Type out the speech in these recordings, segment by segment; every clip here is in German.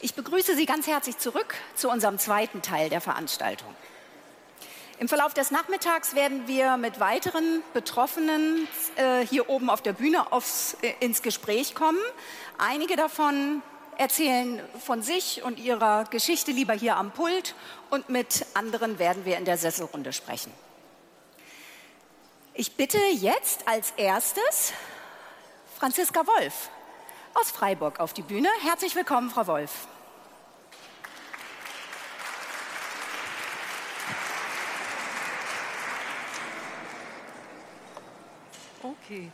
Ich begrüße Sie ganz herzlich zurück zu unserem zweiten Teil der Veranstaltung. Im Verlauf des Nachmittags werden wir mit weiteren Betroffenen äh, hier oben auf der Bühne aufs, äh, ins Gespräch kommen. Einige davon erzählen von sich und ihrer Geschichte lieber hier am Pult und mit anderen werden wir in der Sesselrunde sprechen. Ich bitte jetzt als erstes Franziska Wolf aus Freiburg auf die Bühne. Herzlich willkommen, Frau Wolf. Okay.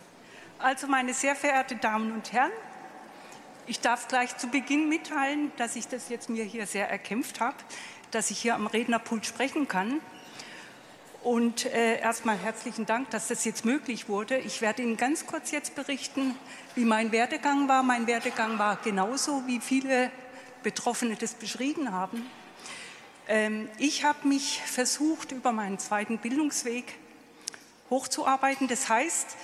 Also, meine sehr verehrten Damen und Herren, ich darf gleich zu Beginn mitteilen, dass ich das jetzt mir hier sehr erkämpft habe, dass ich hier am Rednerpult sprechen kann. Und äh, erstmal herzlichen Dank, dass das jetzt möglich wurde. Ich werde Ihnen ganz kurz jetzt berichten, wie mein Werdegang war. Mein Werdegang war genauso, wie viele Betroffene das beschrieben haben. Ähm, ich habe mich versucht, über meinen zweiten Bildungsweg hochzuarbeiten. Das heißt,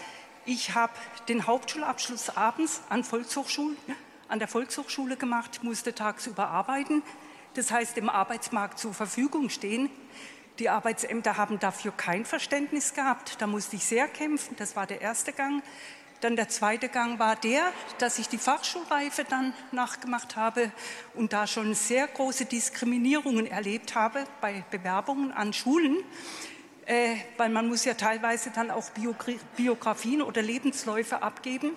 ich habe den Hauptschulabschluss abends an, an der Volkshochschule gemacht, musste tagsüber arbeiten. Das heißt, im Arbeitsmarkt zur Verfügung stehen. Die Arbeitsämter haben dafür kein Verständnis gehabt. Da musste ich sehr kämpfen. Das war der erste Gang. Dann der zweite Gang war der, dass ich die Fachschulreife dann nachgemacht habe und da schon sehr große Diskriminierungen erlebt habe bei Bewerbungen an Schulen, äh, weil man muss ja teilweise dann auch Biografien oder Lebensläufe abgeben.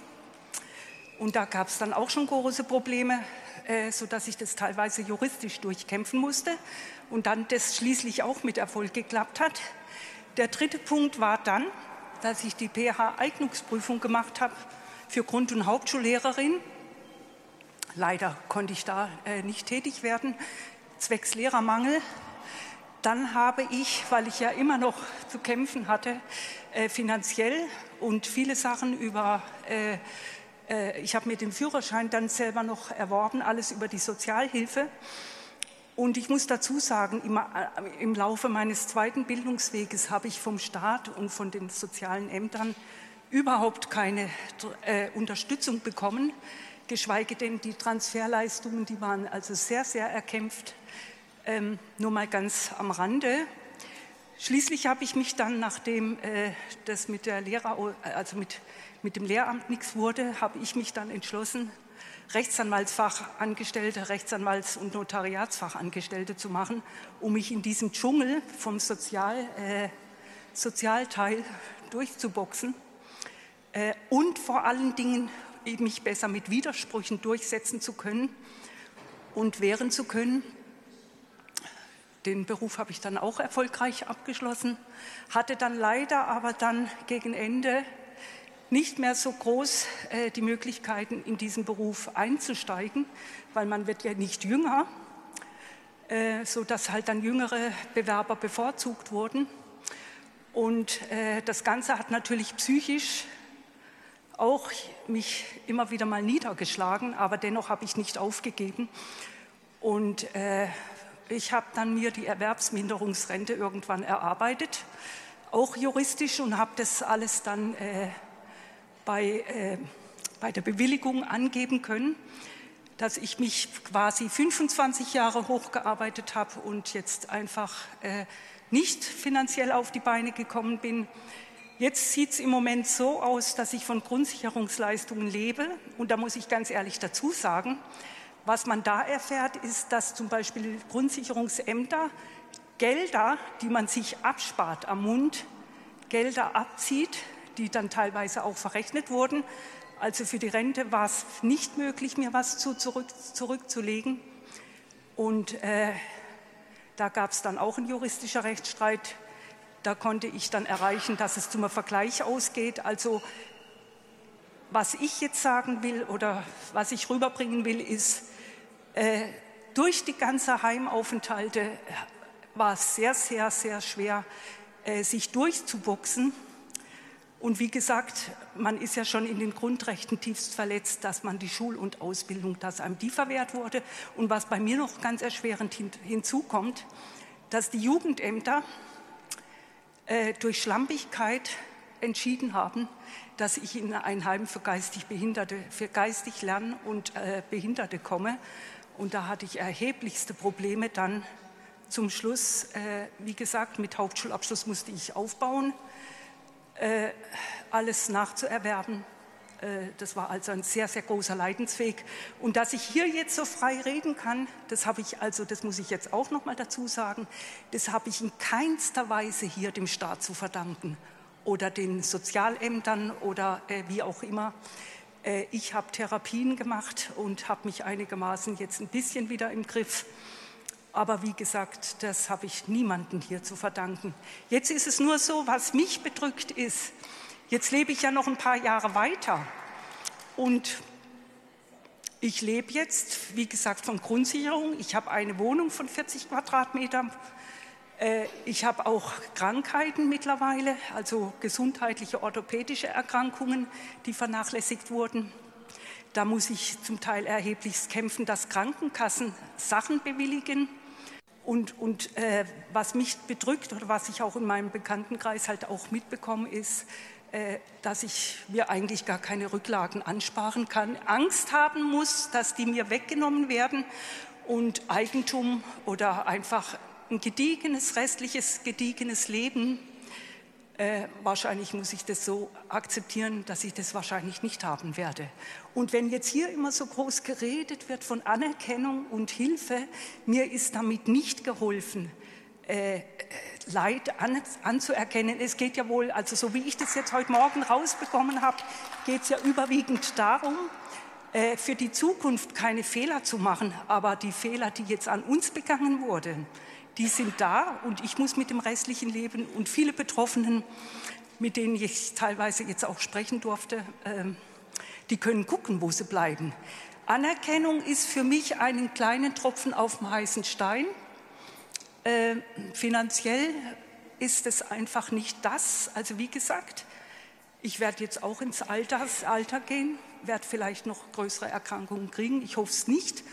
Und da gab es dann auch schon große Probleme, äh, sodass ich das teilweise juristisch durchkämpfen musste und dann das schließlich auch mit Erfolg geklappt hat. Der dritte Punkt war dann, dass ich die PH-Eignungsprüfung gemacht habe für Grund- und Hauptschullehrerin. Leider konnte ich da äh, nicht tätig werden, zwecks Lehrermangel. Dann habe ich, weil ich ja immer noch zu kämpfen hatte, äh, finanziell und viele Sachen über, äh, äh ich habe mir den Führerschein dann selber noch erworben, alles über die Sozialhilfe. Und ich muss dazu sagen, im, äh, im Laufe meines zweiten Bildungsweges habe ich vom Staat und von den sozialen Ämtern überhaupt keine äh, Unterstützung bekommen, geschweige denn die Transferleistungen, die waren also sehr, sehr erkämpft. Ähm, nur mal ganz am Rande. Schließlich habe ich mich dann, nachdem äh, das mit der Lehrer, also mit, mit dem Lehramt nichts wurde, habe ich mich dann entschlossen, Rechtsanwaltsfachangestellte, Rechtsanwalts- und Notariatsfachangestellte zu machen, um mich in diesem Dschungel vom Sozial, äh, Sozialteil durchzuboxen äh, und vor allen Dingen mich besser mit Widersprüchen durchsetzen zu können und wehren zu können. Den Beruf habe ich dann auch erfolgreich abgeschlossen, hatte dann leider aber dann gegen Ende nicht mehr so groß äh, die Möglichkeiten, in diesen Beruf einzusteigen, weil man wird ja nicht jünger, äh, so dass halt dann jüngere Bewerber bevorzugt wurden. Und äh, das Ganze hat natürlich psychisch auch mich immer wieder mal niedergeschlagen, aber dennoch habe ich nicht aufgegeben. Und äh, ich habe dann mir die Erwerbsminderungsrente irgendwann erarbeitet, auch juristisch, und habe das alles dann äh, bei, äh, bei der Bewilligung angeben können, dass ich mich quasi 25 Jahre hochgearbeitet habe und jetzt einfach äh, nicht finanziell auf die Beine gekommen bin. Jetzt sieht es im Moment so aus, dass ich von Grundsicherungsleistungen lebe. Und da muss ich ganz ehrlich dazu sagen, was man da erfährt, ist, dass zum Beispiel Grundsicherungsämter Gelder, die man sich abspart am Mund, Gelder abzieht, die dann teilweise auch verrechnet wurden. Also für die Rente war es nicht möglich, mir was zu zurück, zurückzulegen. Und äh, da gab es dann auch einen juristischen Rechtsstreit. Da konnte ich dann erreichen, dass es zum Vergleich ausgeht. Also was ich jetzt sagen will oder was ich rüberbringen will, ist, äh, durch die ganze Heimaufenthalte war es sehr, sehr, sehr schwer, äh, sich durchzuboxen. Und wie gesagt, man ist ja schon in den Grundrechten tiefst verletzt, dass man die Schul- und Ausbildung, dass einem die verwehrt wurde. Und was bei mir noch ganz erschwerend hin, hinzukommt, dass die Jugendämter äh, durch Schlampigkeit entschieden haben, dass ich in ein Heim für geistig Behinderte, für geistig Lern- und äh, Behinderte komme. Und da hatte ich erheblichste Probleme dann zum Schluss. Äh, wie gesagt, mit Hauptschulabschluss musste ich aufbauen, äh, alles nachzuerwerben. Äh, das war also ein sehr, sehr großer Leidensweg. Und dass ich hier jetzt so frei reden kann, das habe ich also, das muss ich jetzt auch noch mal dazu sagen, das habe ich in keinster Weise hier dem Staat zu verdanken oder den Sozialämtern oder äh, wie auch immer. Äh, ich habe Therapien gemacht und habe mich einigermaßen jetzt ein bisschen wieder im Griff. Aber wie gesagt, das habe ich niemandem hier zu verdanken. Jetzt ist es nur so, was mich bedrückt ist, Jetzt lebe ich ja noch ein paar Jahre weiter und ich lebe jetzt, wie gesagt, von Grundsicherung. Ich habe eine Wohnung von 40 Quadratmetern. Äh, ich habe auch Krankheiten mittlerweile, also gesundheitliche orthopädische Erkrankungen, die vernachlässigt wurden. Da muss ich zum Teil erheblichst kämpfen, dass Krankenkassen Sachen bewilligen. Und, und äh, was mich bedrückt oder was ich auch in meinem Bekanntenkreis halt auch mitbekomme, ist, äh, dass ich mir eigentlich gar keine Rücklagen ansparen kann, Angst haben muss, dass die mir weggenommen werden und Eigentum oder einfach ein gediegenes, restliches, gediegenes Leben, äh, wahrscheinlich muss ich das so akzeptieren, dass ich das wahrscheinlich nicht haben werde. Und wenn jetzt hier immer so groß geredet wird von Anerkennung und Hilfe, mir ist damit nicht geholfen. Äh, Leid an, anzuerkennen. Es geht ja wohl, also so wie ich das jetzt heute Morgen rausbekommen habe, geht es ja überwiegend darum, äh, für die Zukunft keine Fehler zu machen. Aber die Fehler, die jetzt an uns begangen wurden, die sind da und ich muss mit dem restlichen Leben und viele Betroffenen, mit denen ich teilweise jetzt auch sprechen durfte, äh, die können gucken, wo sie bleiben. Anerkennung ist für mich einen kleinen Tropfen auf dem heißen Stein. Äh, finanziell ist es einfach nicht das. Also wie gesagt, ich werde jetzt auch ins Alters, Alter gehen, werde vielleicht noch größere Erkrankungen kriegen. Ich hoffe es nicht,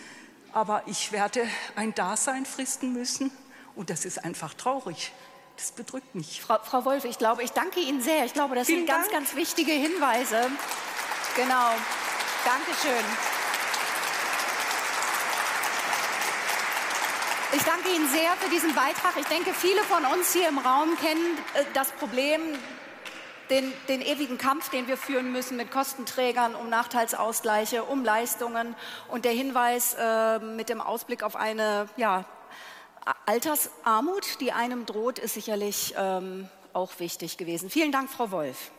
aber ich werde ein Dasein fristen müssen und das ist einfach traurig. Das bedrückt mich. Frau, Frau Wolf, ich glaube, ich danke Ihnen sehr. Ich glaube, das Vielen sind ganz, Dank. ganz wichtige Hinweise. Genau. Dankeschön. Ich danke Ihnen sehr für diesen Beitrag. Ich denke, viele von uns hier im Raum kennen äh, das Problem, den, den, ewigen Kampf, den wir führen müssen mit Kostenträgern um Nachteilsausgleiche, um Leistungen und der Hinweis äh, mit dem Ausblick auf eine ja, Altersarmut, die einem droht, ist sicherlich ähm, auch wichtig gewesen. Vielen Dank, Frau Wolf.